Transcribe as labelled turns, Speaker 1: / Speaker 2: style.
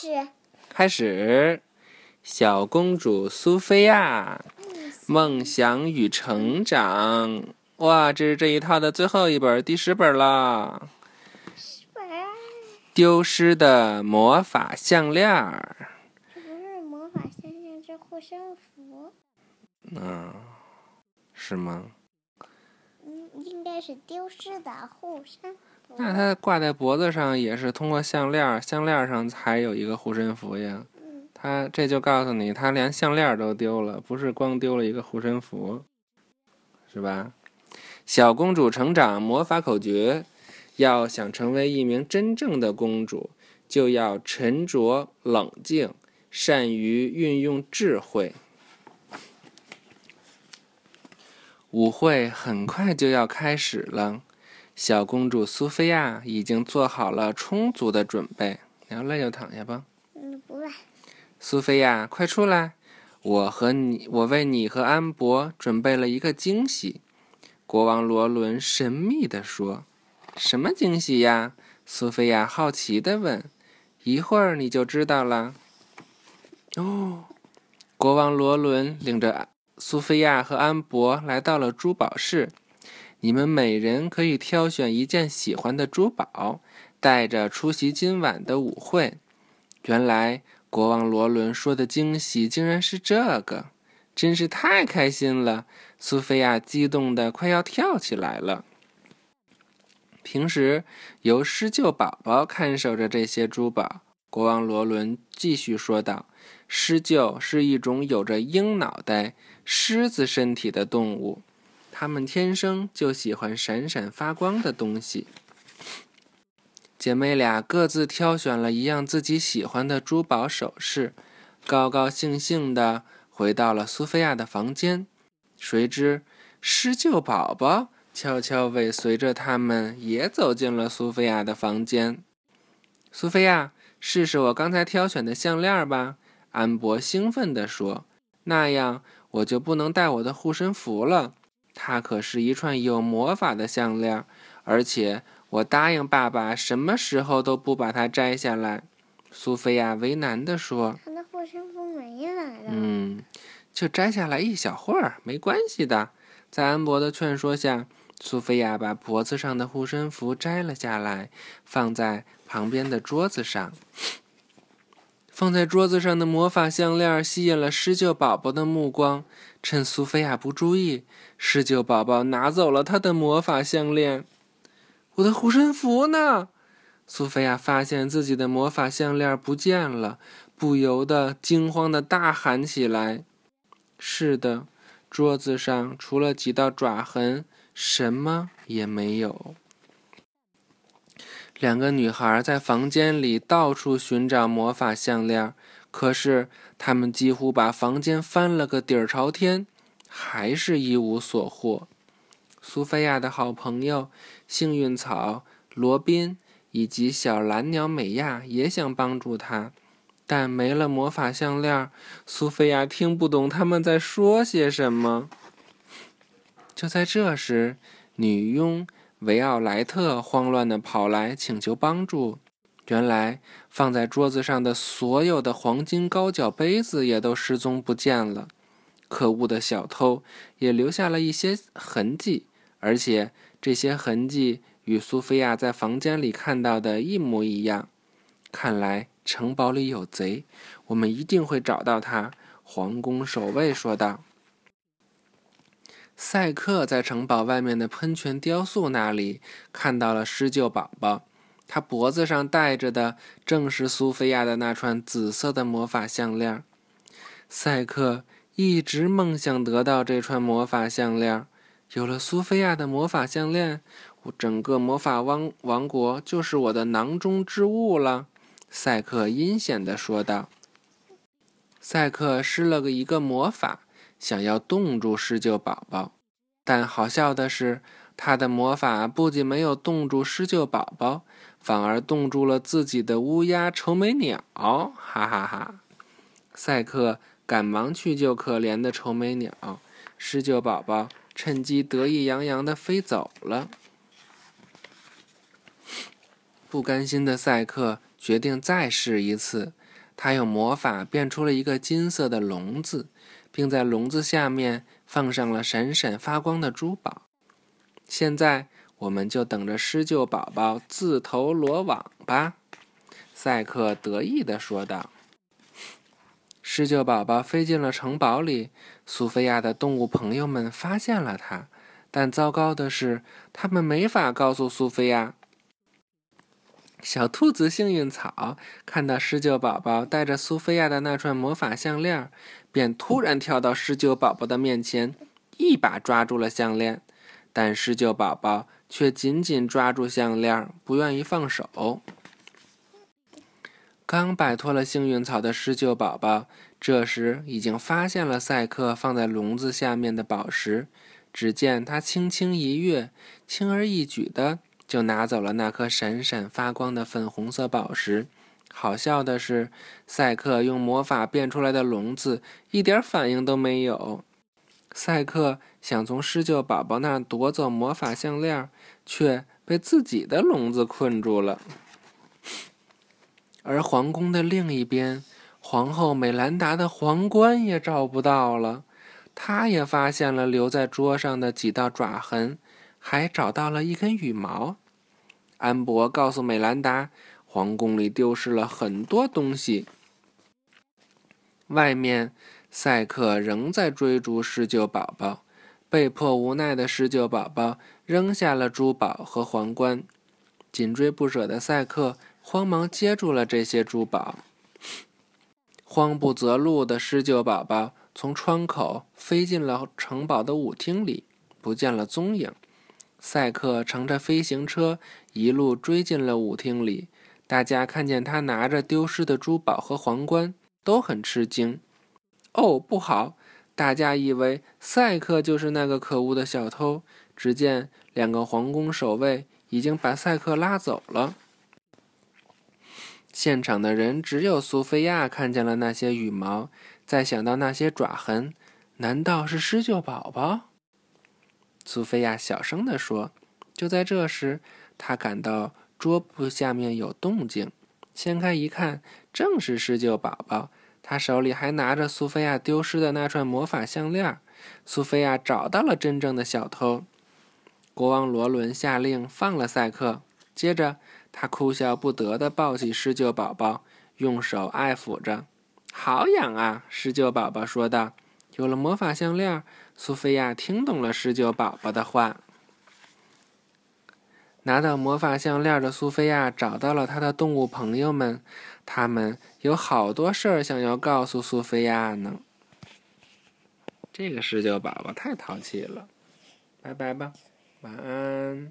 Speaker 1: 始，
Speaker 2: 开始。小公主苏菲亚，梦想与成长。哇，这是这一套的最后一本，第十本了。
Speaker 1: 十本。
Speaker 2: 丢失的魔法项链儿。
Speaker 1: 这不是魔法项链，这护身符。
Speaker 2: 嗯，是吗？
Speaker 1: 嗯，应该是丢失的护身符。
Speaker 2: 那它挂在脖子上也是通过项链，项链上才有一个护身符呀。他这就告诉你，他连项链都丢了，不是光丢了一个护身符，是吧？小公主成长魔法口诀：要想成为一名真正的公主，就要沉着冷静，善于运用智慧。舞会很快就要开始了，小公主苏菲亚已经做好了充足的准备。你要累就躺下吧。
Speaker 1: 嗯，不累。
Speaker 2: 苏菲亚，快出来！我和你，我为你和安博准备了一个惊喜。国王罗伦神秘地说：“什么惊喜呀？”苏菲亚好奇地问。“一会儿你就知道了。”哦，国王罗伦领着苏菲亚和安博来到了珠宝室。你们每人可以挑选一件喜欢的珠宝，带着出席今晚的舞会。原来。国王罗伦说的惊喜竟然是这个，真是太开心了！苏菲亚激动的快要跳起来了。平时由施救宝宝看守着这些珠宝，国王罗伦继续说道：“狮鹫是一种有着鹰脑袋、狮子身体的动物，它们天生就喜欢闪闪发光的东西。”姐妹俩各自挑选了一样自己喜欢的珠宝首饰，高高兴兴地回到了苏菲亚的房间。谁知施救宝宝悄悄尾随着他们，也走进了苏菲亚的房间。苏菲亚，试试我刚才挑选的项链吧，安博兴奋地说。那样我就不能戴我的护身符了，它可是一串有魔法的项链，而且。我答应爸爸，什么时候都不把它摘下来。苏菲亚为难地说：“
Speaker 1: 他的护身符没来了。”
Speaker 2: 嗯，就摘下来一小会儿，没关系的。在安博的劝说下，苏菲亚把脖子上的护身符摘了下来，放在旁边的桌子上。放在桌子上的魔法项链吸引了施救宝宝的目光。趁苏菲亚不注意，施救宝宝拿走了他的魔法项链。我的护身符呢？苏菲亚发现自己的魔法项链不见了，不由得惊慌的大喊起来：“是的，桌子上除了几道爪痕，什么也没有。”两个女孩在房间里到处寻找魔法项链，可是她们几乎把房间翻了个底儿朝天，还是一无所获。苏菲亚的好朋友幸运草罗宾以及小蓝鸟美亚也想帮助她，但没了魔法项链，苏菲亚听不懂他们在说些什么。就在这时，女佣维奥莱特慌乱地跑来请求帮助。原来，放在桌子上的所有的黄金高脚杯子也都失踪不见了。可恶的小偷也留下了一些痕迹。而且这些痕迹与苏菲亚在房间里看到的一模一样。看来城堡里有贼，我们一定会找到他。皇宫守卫说道。赛克在城堡外面的喷泉雕塑那里看到了施救宝宝，他脖子上戴着的正是苏菲亚的那串紫色的魔法项链。赛克一直梦想得到这串魔法项链。有了苏菲亚的魔法项链，我整个魔法王王国就是我的囊中之物了。”赛克阴险地说道。赛克施了个一个魔法，想要冻住施救宝宝，但好笑的是，他的魔法不仅没有冻住施救宝宝，反而冻住了自己的乌鸦愁眉鸟。哈哈哈！赛克赶忙去救可怜的愁眉鸟，施救宝宝。趁机得意洋洋地飞走了。不甘心的赛克决定再试一次。他用魔法变出了一个金色的笼子，并在笼子下面放上了闪闪发光的珠宝。现在，我们就等着施救宝宝自投罗网吧。”赛克得意地说道。施救宝宝飞进了城堡里，苏菲亚的动物朋友们发现了它，但糟糕的是，他们没法告诉苏菲亚。小兔子幸运草看到施救宝宝带着苏菲亚的那串魔法项链，便突然跳到施救宝宝的面前，一把抓住了项链，但施救宝宝却紧紧抓住项链，不愿意放手。刚摆脱了幸运草的施救宝宝，这时已经发现了赛克放在笼子下面的宝石。只见他轻轻一跃，轻而易举的就拿走了那颗闪闪发光的粉红色宝石。好笑的是，赛克用魔法变出来的笼子一点反应都没有。赛克想从施救宝宝那儿夺走魔法项链，却被自己的笼子困住了。而皇宫的另一边，皇后美兰达的皇冠也找不到了。她也发现了留在桌上的几道爪痕，还找到了一根羽毛。安博告诉美兰达，皇宫里丢失了很多东西。外面，赛克仍在追逐施救宝宝，被迫无奈的施救宝宝扔下了珠宝和皇冠。紧追不舍的赛克。慌忙接住了这些珠宝，慌不择路的施救宝宝从窗口飞进了城堡的舞厅里，不见了踪影。赛克乘着飞行车一路追进了舞厅里，大家看见他拿着丢失的珠宝和皇冠，都很吃惊。哦，不好！大家以为赛克就是那个可恶的小偷。只见两个皇宫守卫已经把赛克拉走了。现场的人只有苏菲亚看见了那些羽毛，再想到那些爪痕，难道是施救宝宝？苏菲亚小声地说。就在这时，她感到桌布下面有动静，掀开一看，正是施救宝宝。他手里还拿着苏菲亚丢失的那串魔法项链。苏菲亚找到了真正的小偷。国王罗伦下令放了赛克，接着。他哭笑不得地抱起施救宝宝，用手爱抚着。“好痒啊！”施救宝宝说道。有了魔法项链，苏菲亚听懂了施救宝宝的话。拿到魔法项链的苏菲亚找到了她的动物朋友们，他们有好多事儿想要告诉苏菲亚呢。这个施救宝宝太淘气了。拜拜吧，晚安。